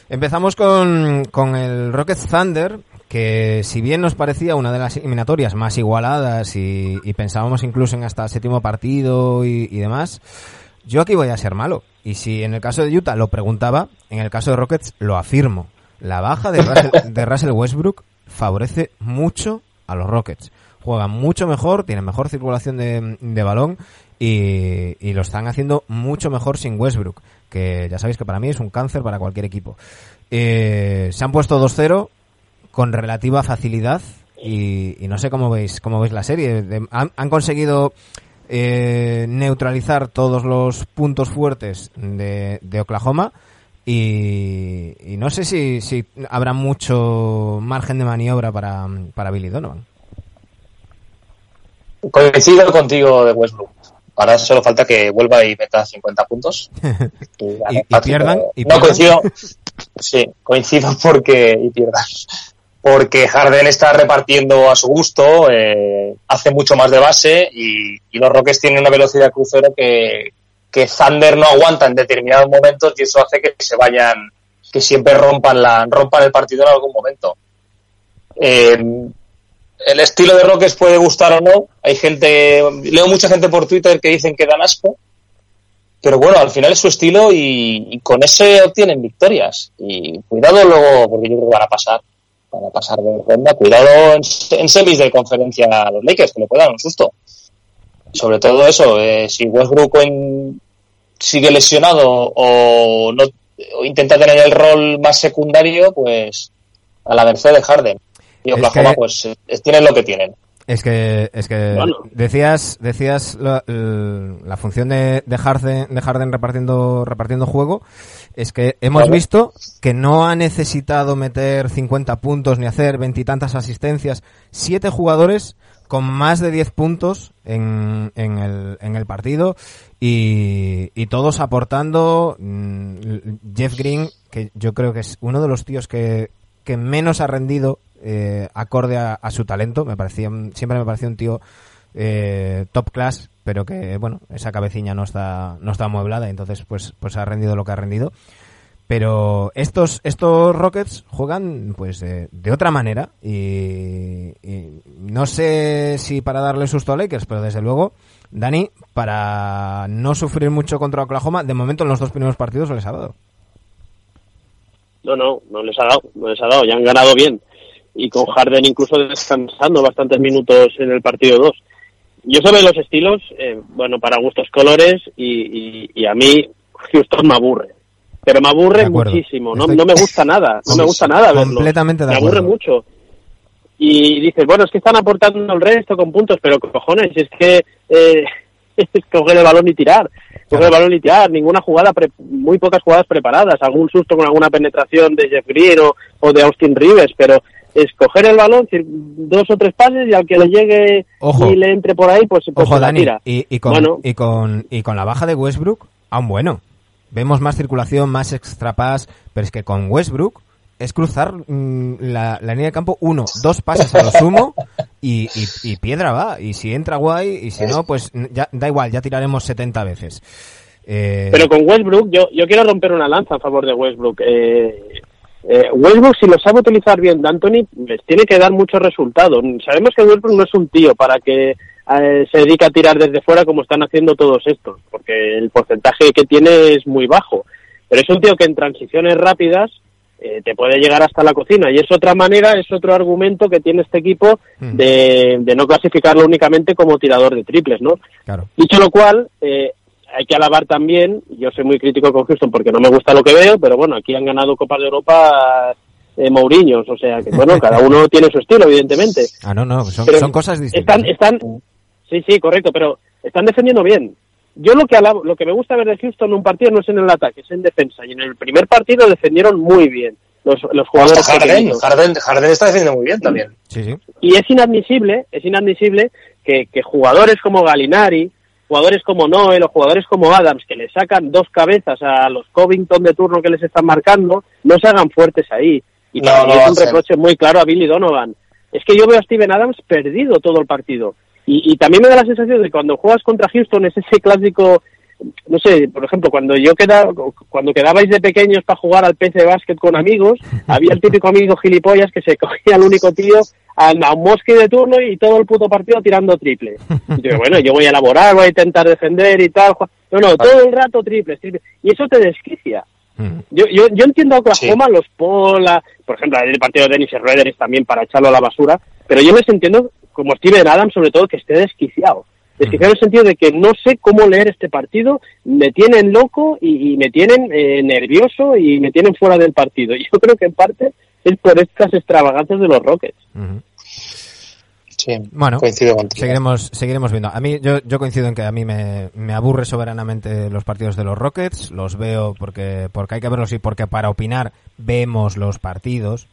Empezamos con, con el Rocket Thunder, que si bien nos parecía una de las eliminatorias más igualadas y, pensábamos incluso en hasta el séptimo partido y, demás, yo aquí voy a ser malo. Y si en el caso de Utah lo preguntaba, en el caso de Rockets lo afirmo. La baja de Russell, de Russell Westbrook favorece mucho a los Rockets. Juegan mucho mejor, tienen mejor circulación de, de balón y, lo están haciendo mucho mejor sin Westbrook, que ya sabéis que para mí es un cáncer para cualquier equipo. Eh, se han puesto 2-0, con relativa facilidad y, no sé cómo veis cómo veis la serie. han, conseguido eh, neutralizar todos los puntos fuertes de, Oklahoma y, no sé si, si, habrá mucho margen de maniobra para, para Billy Donovan. Coincido contigo de Westbrook. Ahora solo falta que vuelva y meta 50 puntos. y, pierdan. no, coincido. Sí, coincido porque y pierdan porque Harden está repartiendo a su gusto, eh, hace mucho más de base y, los Rockets tienen una velocidad crucero que, que Thunder no aguanta en determinados momentos y eso hace que se vayan, que siempre rompan, la, rompan el partido en algún momento. Eh, el estilo de Rockets puede gustar o no. Hay gente, leo mucha gente por Twitter que dicen que dan asco, pero bueno, al final es su estilo y, con ese obtienen victorias. Y cuidado luego, porque yo creo que van a pasar, van a pasar de ronda. Cuidado en, semis de conferencia a los Lakers, que le puedan un susto. Sobre todo eso, eh, si Westbrook sigue lesionado o no o intenta tener el rol más secundario, pues a la merced de Harden. Y Oklahoma, pues eh, tienen lo que tienen. Es que, es que decías, decías la, función de, de, Harden, de Harden repartiendo, repartiendo juego. Es que hemos visto que no ha necesitado meter 50 puntos ni hacer veintitantas asistencias. Siete jugadores con más de 10 puntos en, en, el, en el partido y, y todos aportando. Mm, Jeff Green, que yo creo que es uno de los tíos que, que menos ha rendido eh, acorde a, su talento. Me parecía, siempre me pareció un tío eh, top class, pero que, bueno, esa cabecilla no está, no está amueblada, entonces pues, pues ha rendido lo que ha rendido. Pero estos, estos Rockets juegan pues de, otra manera y, no sé si para darle susto a Lakers, pero desde luego, Dani, para no sufrir mucho contra Oklahoma, de momento en los dos primeros partidos les ha dado. No, no, no les ha dado, no les ha dado, ya han ganado bien y con Harden incluso descansando bastantes minutos en el partido 2. Yo sobre los estilos, eh, bueno, para gustos colores y, y, a mí Houston me aburre. Pero me aburre muchísimo, no, no me gusta nada, no me gusta nada verlo. Completamente Me aburre mucho. Y dices, bueno, es que están aportando el resto con puntos, pero cojones, es que eh, es coger el balón y tirar. Coger el balón y tirar, ninguna jugada, muy pocas jugadas preparadas, algún susto con alguna penetración de Jeff Green o, o de Austin Rivers, pero es coger el balón, dos o tres pases y al que le llegue y le entre por ahí, pues, pues Ojo, Dani, Y, con, y, con, y con la baja de Westbrook, aún bueno. Vemos más circulación, más extra pass, pero es que con Westbrook es cruzar mm, la, línea de campo uno, dos pases a lo sumo y, y, piedra va. Y si entra guay y si no, pues ya, da igual, ya tiraremos 70 veces. Eh, pero con Westbrook, yo, yo quiero romper una lanza a favor de Westbrook. Eh, eh, Westbrook, si lo sabe utilizar bien D'Antoni, les tiene que dar muchos resultados. Sabemos que Westbrook no es un tío para que eh, se dedique a tirar desde fuera como están haciendo todos estos, porque el porcentaje que tiene es muy bajo. Pero es un tío que en transiciones rápidas eh, te puede llegar hasta la cocina. Y es otra manera, es otro argumento que tiene este equipo hmm. de, de, no clasificarlo únicamente como tirador de triples, ¿no? Claro. Dicho lo cual, eh, hay que alabar también, yo soy muy crítico con Houston porque no me gusta lo que veo, pero bueno, aquí han ganado Copas de Europa eh, Mourinhos, o sea que bueno, cada uno tiene su estilo, evidentemente. Ah, no, no, son, cosas distintas. Están, están, sí, sí, correcto, pero están defendiendo bien. Yo lo que alabo, lo que me gusta ver de Houston en un partido no es en el ataque, es en defensa. Y en el primer partido defendieron muy bien los, los jugadores. Harden, Harden, Harden, está defendiendo muy bien también. Sí, sí. Y es inadmisible, es inadmisible que, que jugadores como Galinari, jugadores como Noel o jugadores como Adams que le sacan dos cabezas a los Covington de turno que les están marcando, no se hagan fuertes ahí. Y también es un reproche muy claro a Billy Donovan. Es que yo veo a Steven Adams perdido todo el partido. Y, y también me da la sensación de que cuando juegas contra Houston es ese clásico no sé, por ejemplo, cuando yo quedaba, cuando quedabais de pequeños para jugar al PC de básquet con amigos, había el típico amigo gilipollas que se cogía al único tío a, un mosque de turno y todo el puto partido tirando triple. Y bueno, yo voy a elaborar, voy a intentar defender y tal. No, no, todo el rato triple Y eso te desquicia. Mm. Yo, yo, yo entiendo a Oklahoma, los Pola, por ejemplo, el partido de Dennis Schroeder es también para echarlo a la basura, pero yo les entiendo, como Steven Adams, sobre todo, que esté desquiciado. Desquiciado en el sentido de que no sé cómo leer este partido, me tienen loco y, me tienen eh, nervioso y me tienen fuera del partido. Y yo creo que en parte es por estas extravagancias de los Rockets. Sí, bueno, seguiremos, seguiremos viendo. A mí, yo, yo coincido en que a mí me, me, aburre soberanamente los partidos de los Rockets. Los veo porque, porque hay que verlos y porque para opinar vemos los partidos.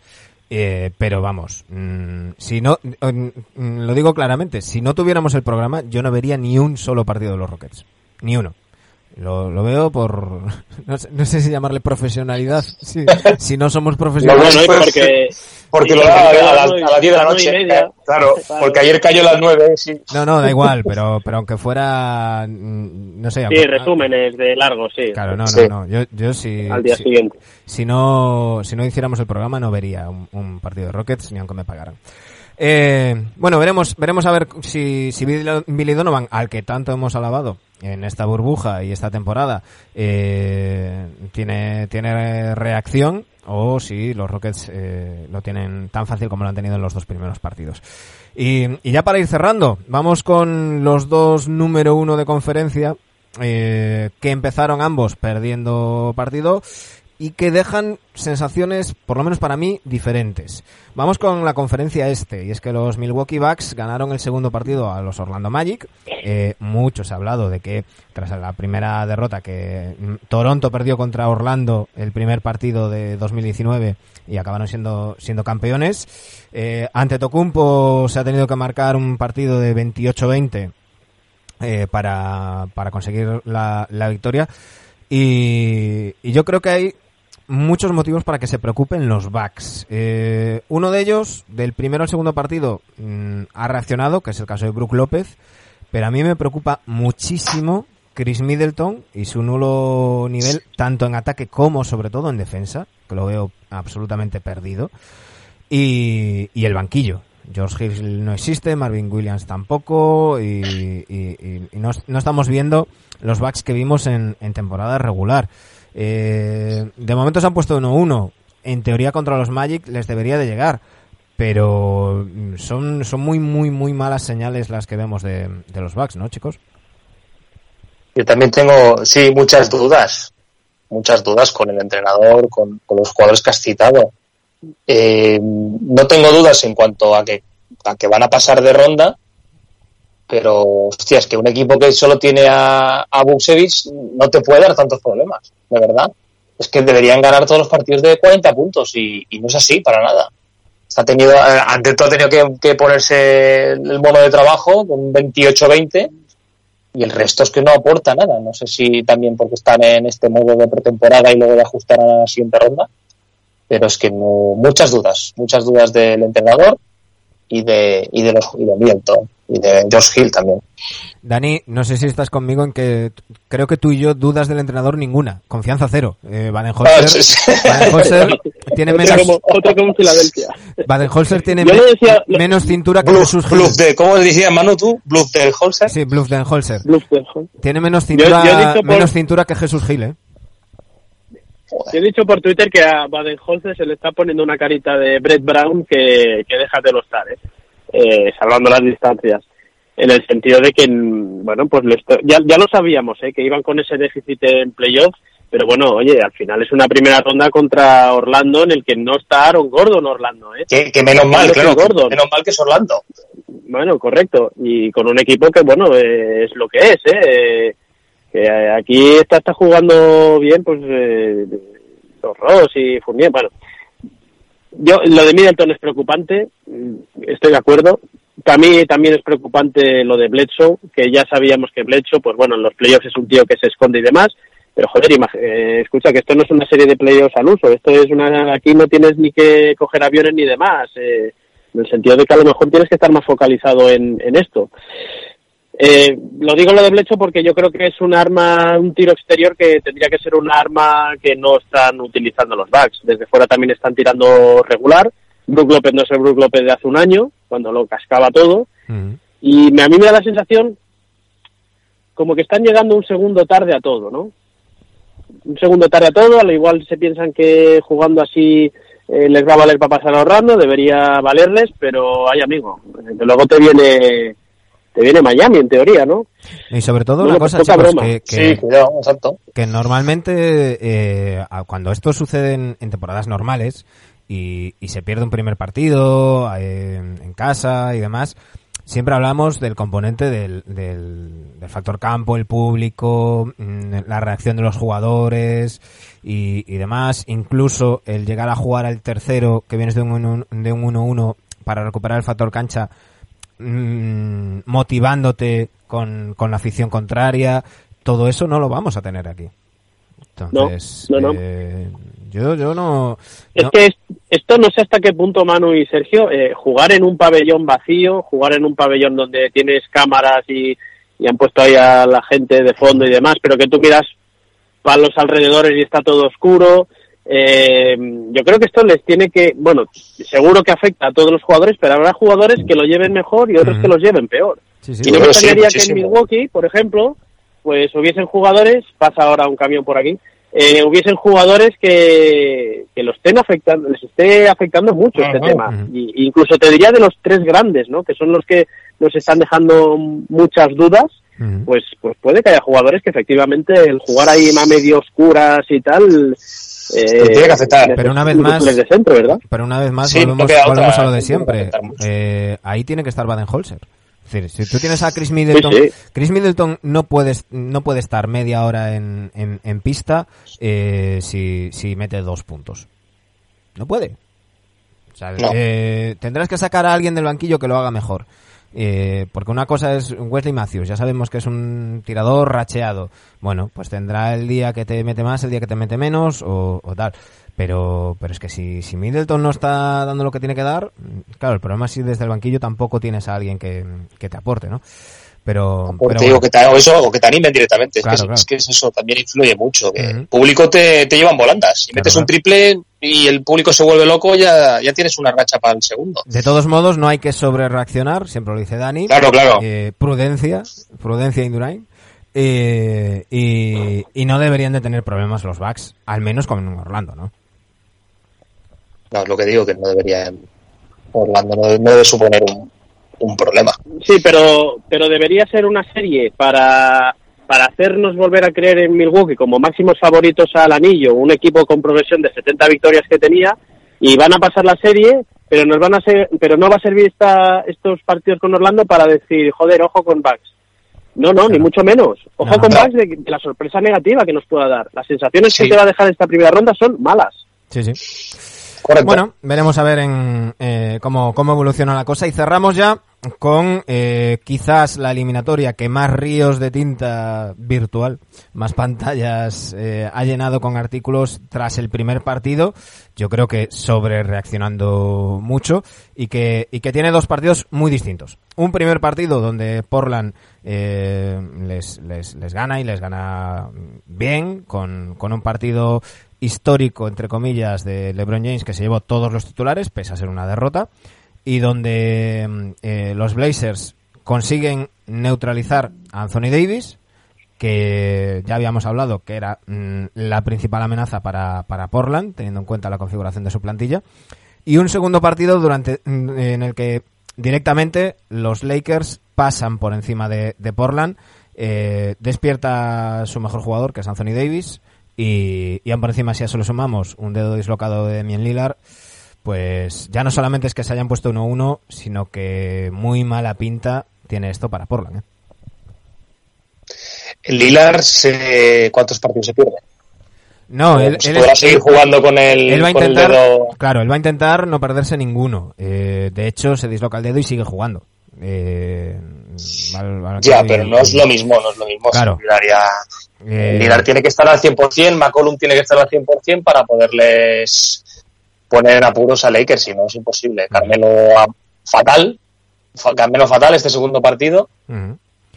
Eh, pero vamos, mm, si no, mm, lo digo claramente, si no tuviéramos el programa, yo no vería ni un solo partido de los Rockets. Ni uno. Lo, lo veo por, no sé, no sé si llamarle profesionalidad, si, si no somos profesionales. No, bueno, porque, porque lo da a, las 10 de la noche. Media, claro, porque ayer cayó a las 9, sí. No, no, da igual, pero, pero aunque fuera, mm, no sé. Sí, aunque, resúmenes de largo, sí. Claro, no, no, sí. no. Yo, yo si, Al día si, siguiente. Si no, si no hiciéramos el programa no vería un, un partido de Rockets ni aunque me pagaran. Eh, bueno, veremos, veremos a ver si, si Billy Donovan, al que tanto hemos alabado en esta burbuja y esta temporada, eh, tiene, tiene reacción o si los Rockets eh, lo tienen tan fácil como lo han tenido en los dos primeros partidos. Y, y ya para ir cerrando, vamos con los dos número uno de conferencia, eh, que empezaron ambos perdiendo partido y que dejan sensaciones, por lo menos para mí, diferentes. Vamos con la conferencia este, y es que los Milwaukee Bucks ganaron el segundo partido a los Orlando Magic. Eh, mucho se ha hablado de que tras la primera derrota que Toronto perdió contra Orlando el primer partido de 2019 y acabaron siendo, siendo campeones. Eh, ante Tocumpo se ha tenido que marcar un partido de 28-20 eh, para, para conseguir la, la victoria. Y, yo creo que hay muchos motivos para que se preocupen los Bucks. Eh, uno de ellos, del primero al segundo partido, mmm, ha reaccionado, que es el caso de Brook López, pero a mí me preocupa muchísimo Chris Middleton y su nulo nivel, tanto en ataque como sobre todo en defensa, que lo veo absolutamente perdido, y, y el banquillo. George Hill no existe, Marvin Williams tampoco, y, y, y no, no, estamos viendo los backs que vimos en, en temporada regular. Eh, de momento se han puesto 1-1. En teoría contra los Magic les debería de llegar. Pero son, son muy, muy, muy malas señales las que vemos de, de los Bucks, ¿no, chicos? Yo también tengo, sí, muchas dudas. Muchas dudas con el entrenador, con, con los jugadores que has citado. Eh, no tengo dudas en cuanto a que, a que van a pasar de ronda, pero hostia, es que un equipo que solo tiene a, a Buksevich no te puede dar tantos problemas, de verdad. Es que deberían ganar todos los partidos de 40 puntos y, no es así para nada. Ha tenido, ante todo ha tenido que, que ponerse el mono de trabajo con 28-20 y el resto es que no aporta nada. No sé si también porque están en este modo de pretemporada y luego de ajustar a la siguiente ronda, pero es que no, muchas dudas, muchas dudas del entrenador y de, y de los y de Middleton y de Josh Hill también. Dani, no sé si estás conmigo en que creo que tú y yo dudas del entrenador ninguna, confianza cero. Eh, sí. Baden-Holzer tiene menos como, otro como Filadelfia. Baden-Holzer tiene Yo me- le decía- lo- menos cintura que Bluff, Jesús Gil. bluff de, ¿cómo decía Manu tú? Bluff del Holzer. Sí, Bluff-Holzer. Bluff-Holzer. Tiene menos cintura, yo por- menos cintura que Jesús Gil, ¿eh? Yo he dicho por Twitter que a Baden-Holzer se le está poniendo una carita de Brett Brown que, que déjate los ¿eh? eh, salvando las distancias. En el sentido de que, mm, bueno, pues le esto- ya, ya lo sabíamos, ¿eh? que iban con ese déficit en playoff, pero bueno, oye, al final es una primera ronda contra Orlando en el que no está Aaron Gordon Orlando, ¿eh? Que, que menos mal, Menos claro. que Gordon. Menos mal que es Orlando. Bueno, correcto. Y con un equipo que, bueno, eh, es lo que es, ¿eh? Que aquí está, está jugando bien, pues, eh, los Ross y Fournier. Bueno, yo, lo de Middleton es preocupante, mm, estoy de acuerdo. Mí también es preocupante lo de Bledsoe, que ya sabíamos que Bledsoe, pues bueno, en los playoffs es un tío que se esconde y demás. Pero joder, eh, escucha que esto no es una serie de playoffs al uso, esto es una, aquí no tienes ni que coger aviones ni demás. Eh, en el sentido de que a lo mejor tienes que estar más focalizado en, en esto. Eh, lo digo lo de Blecho porque yo creo que es un arma, un tiro exterior que tendría que ser un arma que no están utilizando los backs. Desde fuera también están tirando regular. Brook López no es el Brook López de hace un año, cuando lo cascaba todo. Y a mí me da la sensación como que están llegando un segundo tarde a todo, ¿no? Un segundo tarde a todo, al igual se piensan que jugando así eh, les va a valer para pasar ahorrando, debería valerles, pero hay amigo, luego te viene te viene Miami en teoría, ¿no? Y sobre todo Bueno, una cosa, chicos, broma. que, que, Sí, cuidado, exacto. que normalmente eh, a- cuando esto sucede en, en temporadas normales y, y se pierde un primer partido eh, en casa y demás, siempre hablamos del componente del, del, del factor campo, el público, mm, la reacción de los jugadores y, y demás, incluso el llegar a jugar al tercero que vienes de un 1 de un 1-1 para recuperar el factor cancha mm, motivándote con, con la afición contraria. todo eso no lo vamos a tener aquí. Entonces, no, no, eh, yo, yo no... Es que esto no sé hasta qué punto, Manu y Sergio, eh, jugar en un pabellón vacío, jugar en un pabellón donde tienes cámaras y, y han puesto ahí a la gente de fondo y demás, pero que tú miras para los alrededores y está todo oscuro, eh, yo creo que esto les tiene que, bueno, seguro que afecta a todos los jugadores, pero habrá jugadores que lo lleven mejor y otros que los lleven peor. y no me gustaría que en Milwaukee, por ejemplo, pues hubiesen jugadores, pasa ahora un camión por aquí, eh, hubiesen jugadores que, que lo estén afectando, les esté afectando mucho este tema. y, incluso te diría de los tres grandes, ¿no? Que son los que nos están dejando muchas dudas. Pues, pues puede que haya jugadores que efectivamente el jugar ahí a medio oscuras y tal, eh, tiene que aceptar. Pero una vez más, pero una vez más volvemos, a lo de siempre. Eh, ahí tiene que estar Baden-Holzer. Es decir, si tú tienes a Chris Middleton, Chris Middleton no puedes no puede estar media hora en, en, pista eh, si, si mete dos puntos. No puede. tendrás que sacar a alguien del banquillo que lo haga mejor. Eh, porque una cosa es Wesley Matthews, ya sabemos que es un tirador racheado. Bueno, pues tendrá el día que te mete más, el día que te mete menos o, tal. Pero, pero es que si, si Middleton no está dando lo que tiene que dar, claro, el problema es si desde el banquillo tampoco tienes a alguien que, que te aporte, ¿no? Pero, pero te digo que te, o eso, o que te animen directamente. es, que, eso también influye mucho. El público te, te lleva en volandas. Si metes un triple y el público se vuelve loco, ya, ya tienes una racha para el segundo. De todos modos, no hay que sobre reaccionar, siempre lo dice Dani. Claro, claro. Eh, prudencia, prudencia Indurain. Eh, y, y no deberían de tener problemas los backs, al menos con Orlando, ¿no? No, es lo que digo, que no debería. Orlando no debe suponer un, un problema. Sí, pero, pero debería ser una serie para, para hacernos volver a creer en Milwaukee como máximos favoritos al anillo, un equipo con progresión de 70 victorias que tenía, y van a pasar la serie, pero nos van a ser, pero no va a servir esta, estos partidos con Orlando para decir, joder, ojo con Bucks. No, no, ni mucho menos. Ojo con Bucks de, la sorpresa negativa que nos pueda dar. Las sensaciones que te va a dejar esta primera ronda son malas. Sí, sí. Bueno, veremos a ver en, eh, cómo, cómo evoluciona la cosa y cerramos ya con eh, quizás la eliminatoria que más ríos de tinta virtual, más pantallas eh, ha llenado con artículos tras el primer partido. Yo creo que sobre reaccionando mucho y que, y que tiene dos partidos muy distintos. Un primer partido donde Portland eh, les, les, les gana y les gana bien con, con un partido histórico, entre comillas, de LeBron James que se llevó todos los titulares, pese a ser una derrota, y donde mm, eh, los Blazers consiguen neutralizar a Anthony Davis, que ya habíamos hablado que era mm, la principal amenaza para, para Portland, teniendo en cuenta la configuración de su plantilla, y un segundo partido durante mm, en el que directamente los Lakers pasan por encima de, Portland, eh, despierta su mejor jugador, que es Anthony Davis, y, y aún por encima, si a eso le sumamos un dedo dislocado de Demian Lillard, pues ya no solamente es que se hayan puesto 1-1, sino que muy mala pinta tiene esto para Portland. ¿eh? Se... ¿cuántos partidos se pierde? No, él, él podrá seguir jugando con el, él va a intentar, Claro, él va a intentar no perderse ninguno. Eh, de hecho, se disloca el dedo y sigue jugando. Eh, ya, pero no es lo mismo, no es lo mismo. Claro. Eh, tiene que estar al 100%, McCollum tiene que estar al 100% para poderles poner en apuros a Lakers, si no es imposible. Carmelo fatal, Carmelo fatal este segundo partido.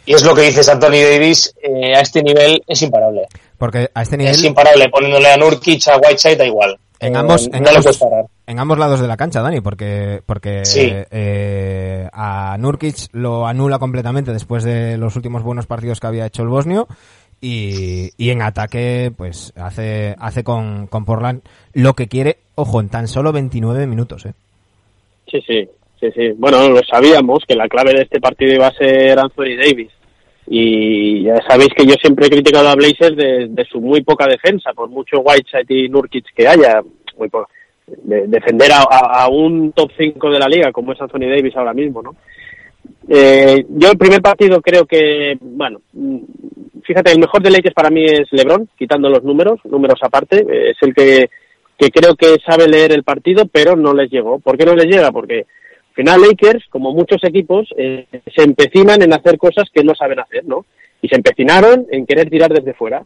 Y es lo que dices Anthony Davis, eh, a este nivel es imparable. Porque a este nivel... Es imparable, poniéndole a Nurkic, a Whiteside, da igual. En ambos, eh, en, ambos, en ambos lados de la cancha, Dani, porque, porque eh, a Nurkic lo anula completamente después de los últimos buenos partidos que había hecho el bosnio y, y en ataque pues hace, hace con, con Portland lo que quiere, ojo, en tan solo 29 minutos. ¿eh? Sí, sí, sí, sí. Bueno, lo sabíamos que la clave de este partido iba a ser Anthony Davis y ya sabéis que yo siempre he criticado a Blazers de, su muy poca defensa, por mucho Whiteside y Nurkic que haya, muy de, defender a, un top 5 de la liga como es Anthony Davis ahora mismo, ¿no? Eh, yo el primer partido creo que, bueno, fíjate, el mejor de Lakers para mí es LeBron, quitando los números, números aparte, es el que, que creo que sabe leer el partido, pero no les llegó. ¿Por qué no les llega? Porque final Lakers, como muchos equipos, eh, se empecinan en hacer cosas que no saben hacer, ¿no? y se empecinaron en querer tirar desde fuera.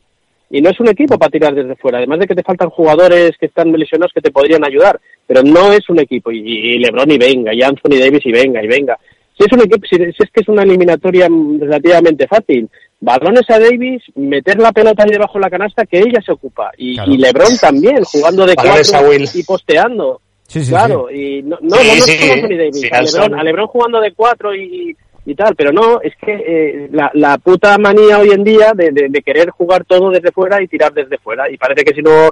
Y no es un equipo para tirar desde fuera, además de que te faltan jugadores que están lesionados que te podrían ayudar, pero no es un equipo. Y, LeBron y venga, y Anthony Davis y venga, y venga. Si es un equipo, si, es que es una eliminatoria relativamente fácil, balones a Davis, meter la pelota ahí debajo de la canasta que ella se ocupa. Y, LeBron también, jugando de cuatro y posteando. Claro, y no, no, no, Anthony Davis, a, Lebron, jugando de cuatro y, y tal, pero no, es que eh, la, la, puta manía hoy en día de, de, querer jugar todo desde fuera y tirar desde fuera, y parece que si no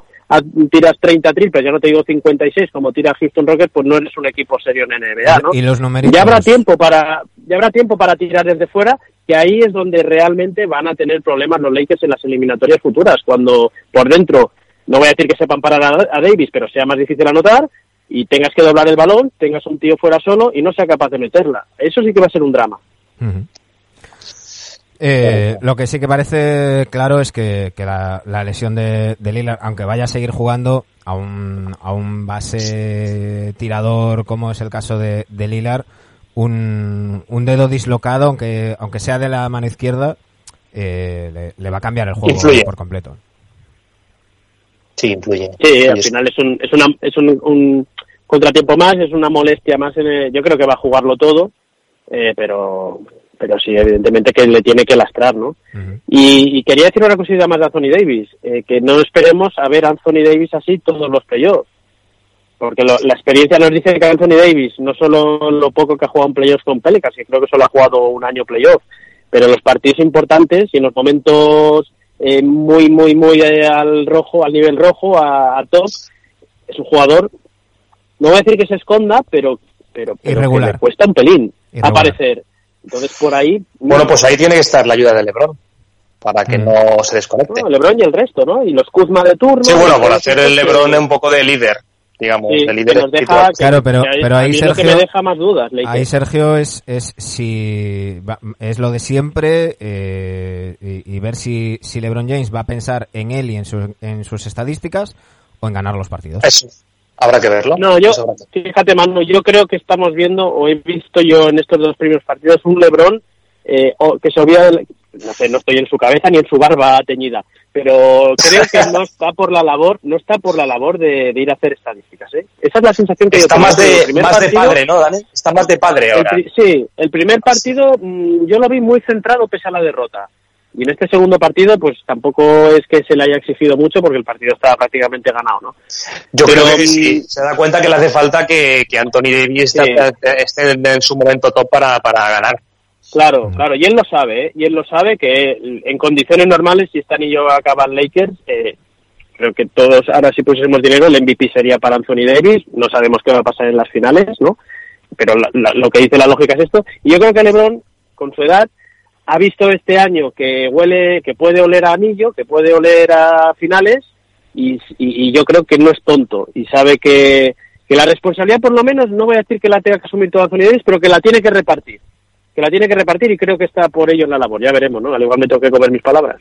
tiras 30 triples, ya no te digo 56 como tira Houston Rockets, pues no eres un equipo serio en NBA, ¿no? Y los Ya habrá tiempo para ya habrá tiempo para tirar desde fuera, que ahí es donde realmente van a tener problemas los Lakers en las eliminatorias futuras, cuando por dentro no voy a decir que sepan parar a Davis, pero sea más difícil anotar, y tengas que doblar el balón, tengas un tío fuera solo y no sea capaz de meterla. Eso sí que va a ser un drama. Eh, lo que sí que parece claro es que, la, lesión de, de, Lillard, aunque vaya a seguir jugando a un, a un base tirador como es el caso de, de Lillard, un, un, dedo dislocado, aunque, aunque sea de la mano izquierda, eh, le, va a cambiar el juego por completo. Sí, influye. Sí, al final es un, es una, es un, contratiempo más, es una molestia más. En yo creo que va a jugarlo todo, eh, pero pero sí, evidentemente que le tiene que lastrar, ¿no? y, quería decir una cosita más de Anthony Davis, eh, que no esperemos a ver a Anthony Davis así todos los playoffs, porque la experiencia nos dice que Anthony Davis, no solo lo poco que ha jugado en playoffs con Pelicans, que creo que solo ha jugado un año playoff, pero los partidos importantes y en los momentos eh, muy, muy, muy al rojo, al nivel rojo, a, top, es un jugador no voy a decir que se esconda, pero, pero, pero le cuesta un pelín aparecer. Entonces, por ahí... Bueno, pues ahí tiene que estar la ayuda de LeBron para que mm. no se desconecte. LeBron y el resto, ¿no? Y los Kuzma de turno. Sí, bueno, por hacer el LeBron un poco de líder, digamos, de líder. claro, pero, pero ahí Sergio... me deja más dudas. Ahí Sergio es, es si es lo de siempre eh, y, ver si, si LeBron James va a pensar en él y en, sus en sus estadísticas o en ganar los partidos. Eso. Habrá que verlo. No, yo, fíjate, Manu, yo creo que estamos viendo, o he visto yo en estos dos primeros partidos, un Lebron eh, que se olvida, no sé, no estoy en su cabeza ni en su barba teñida, pero creo que no está por la labor, no está por la labor de, ir a hacer estadísticas, ¿eh? Esa es la sensación que está yo más de, más de padre, ¿no, Dani? Está más de padre ahora. sí, el primer partido mm, yo lo vi muy centrado pese a la derrota. Y en este segundo partido, pues tampoco es que se le haya exigido mucho porque el partido estaba prácticamente ganado, ¿no? Yo creo que sí. Se da cuenta que le hace falta que, que Anthony Davis esté en su momento top para, para ganar. Claro, claro, y él lo sabe, ¿eh? y él lo sabe que en condiciones normales, si Stan y yo acaban Lakers, eh, creo que todos, ahora si pusiésemos dinero, el MVP sería para Anthony Davis, no sabemos qué va a pasar en las finales, ¿no? Pero lo que dice la lógica es esto, y yo creo que LeBron, con su edad, ha visto este año que huele, que puede oler a anillo, que puede oler a finales, y, yo creo que no es tonto y sabe que, la responsabilidad, por lo menos, no voy a decir que la tenga que asumir toda Anthony pero que la tiene que repartir. Que la tiene que repartir y creo que está por ello en la labor. Ya veremos, ¿no? Al igual me tengo que comer mis palabras.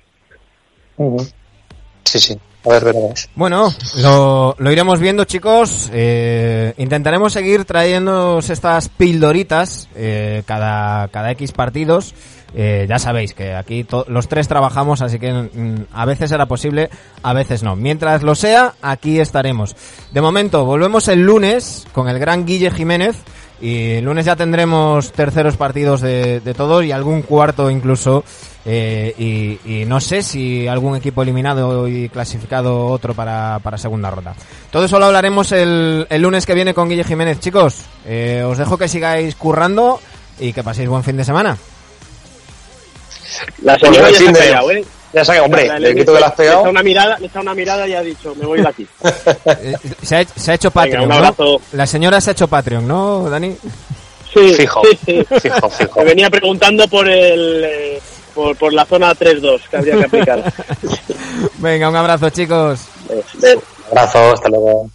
Sí, sí. A ver, veremos. Bueno, lo, lo iremos viendo, chicos. Eh, intentaremos seguir trayendo estas pildoritas eh, cada, cada X partidos. Eh, ya sabéis que aquí los tres trabajamos, así que mm, a veces será posible, a veces no. Mientras lo sea, aquí estaremos. De momento, volvemos el lunes con el gran Guille Jiménez. Y el lunes ya tendremos terceros partidos de, de todos y algún cuarto incluso. Eh, y, no sé si algún equipo eliminado y clasificado otro para, para segunda ronda. Todo eso lo hablaremos el, el lunes que viene con Guille Jiménez. Chicos, eh, os dejo que sigáis currando y que paséis buen fin de semana. La señora ya ¿eh? Ya sabe, hombre, le quito que la has pegado. Le echa una mirada, le echa una mirada y ha dicho, me voy de aquí. Eh, se, ha, se, ha, hecho Patreon, un abrazo. La señora se ha hecho Patreon, ¿no, Dani? Sí, fijo, sí, sí. fijo, fijo. Me venía preguntando por el... Eh, por, por, la zona 3-2 que habría que aplicar. Venga, un abrazo, chicos. Un abrazo, hasta luego.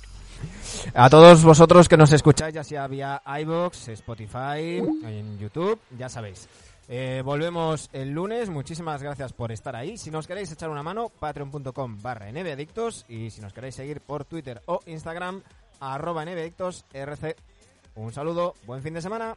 A todos vosotros que nos escucháis, ya sea vía iBox, Spotify, en YouTube, ya sabéis. Eh, volvemos el lunes. Muchísimas gracias por estar ahí. Si nos queréis echar una mano, patreon.com barra nbadictos. Y si nos queréis seguir por Twitter o Instagram, arroba rc. Un saludo, buen fin de semana.